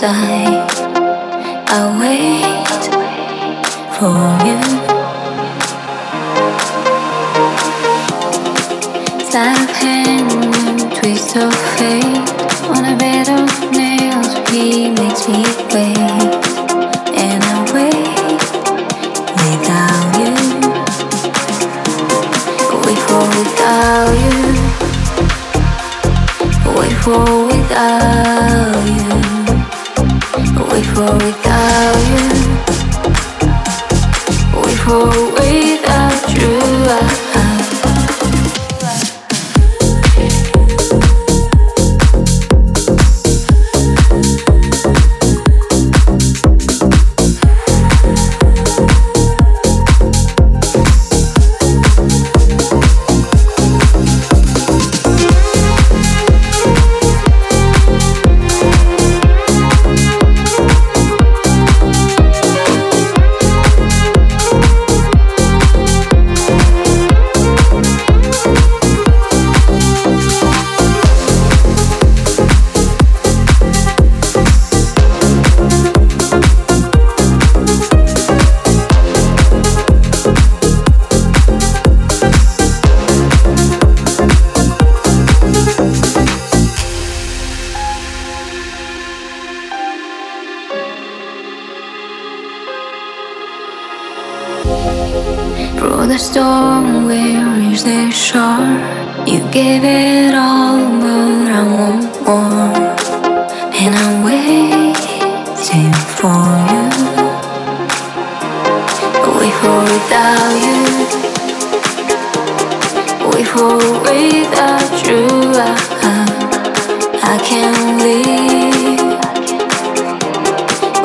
outside. I wait. Wait for without you. Wait for without you. I, can't live.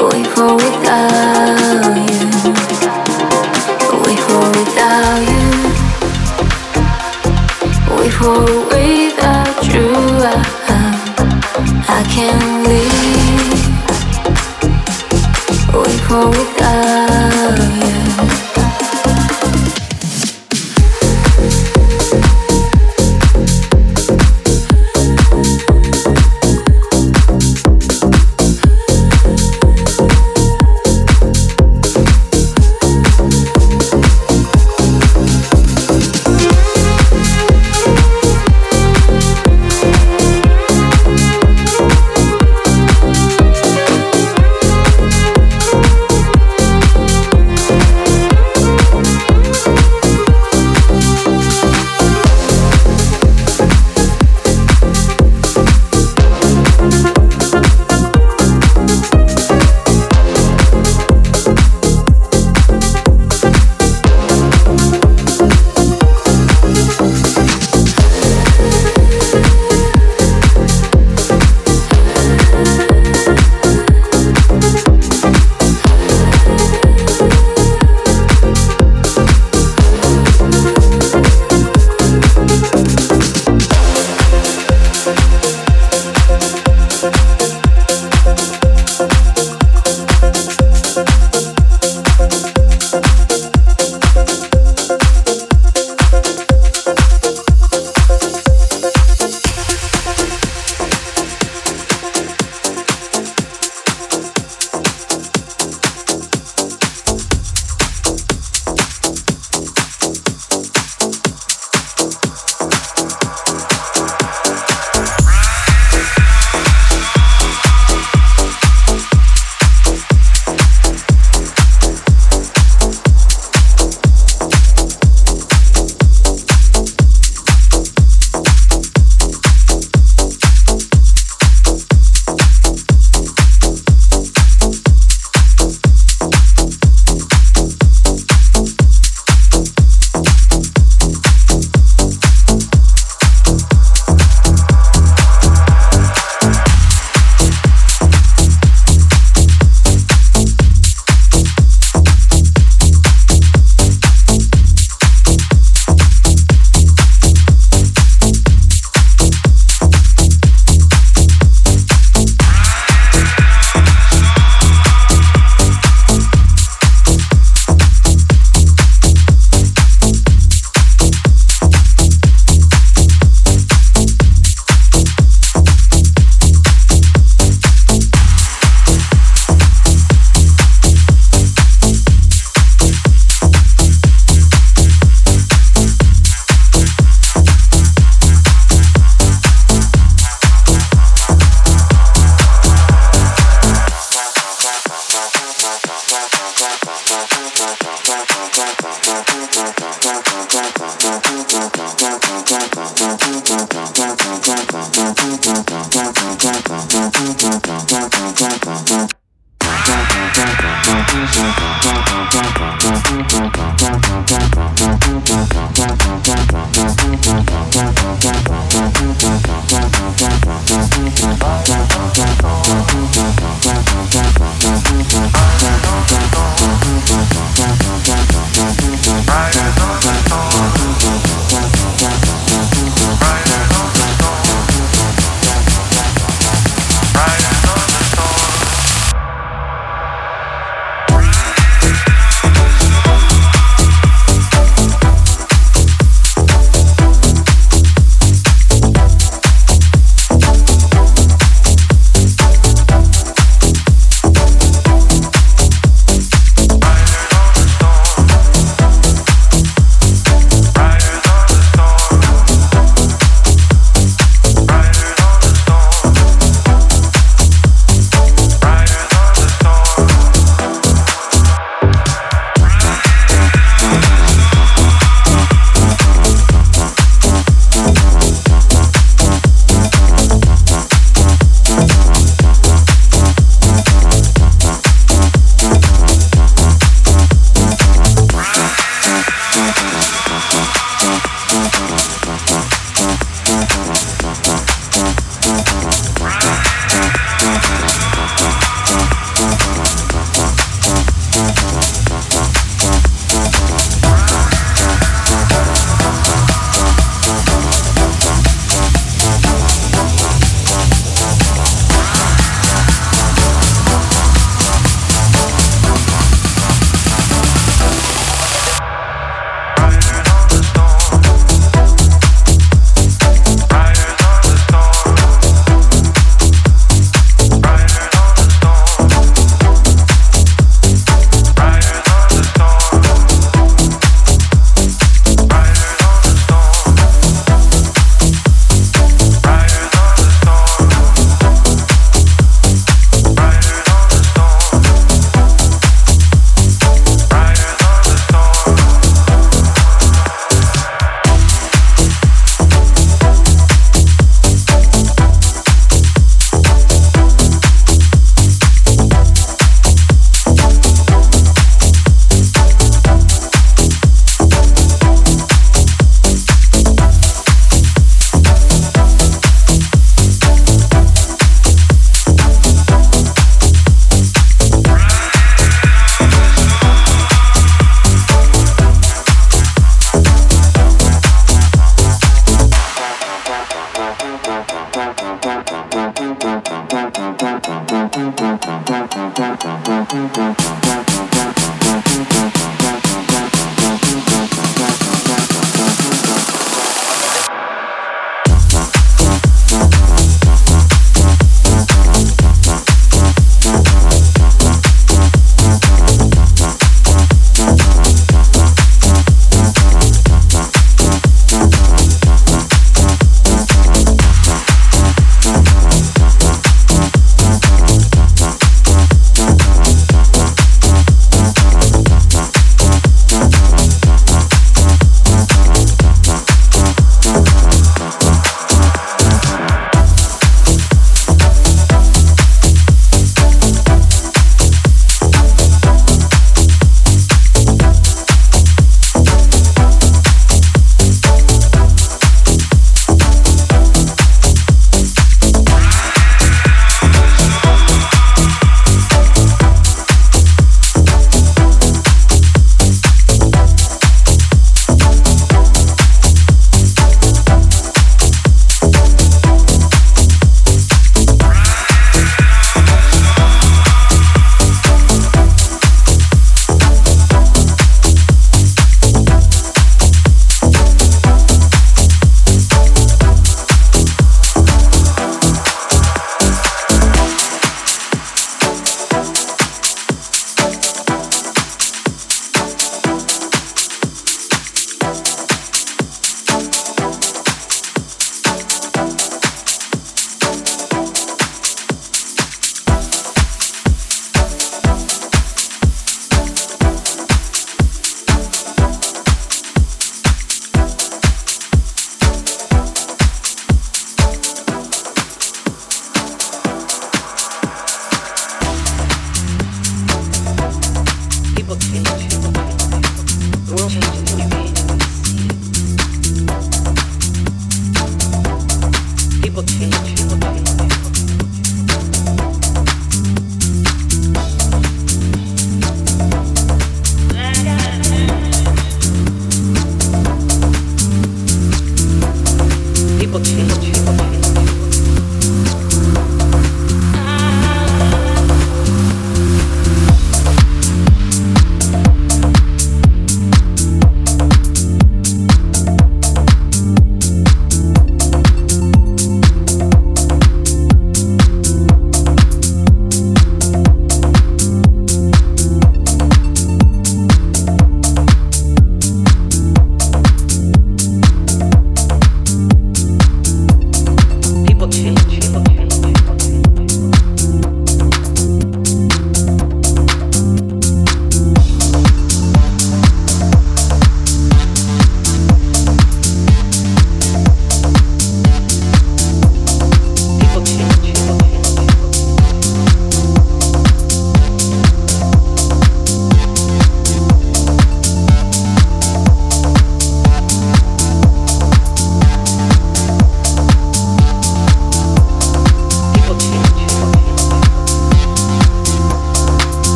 Wait for without you. Wait for without you. Without you. I, I can't live. Wait for without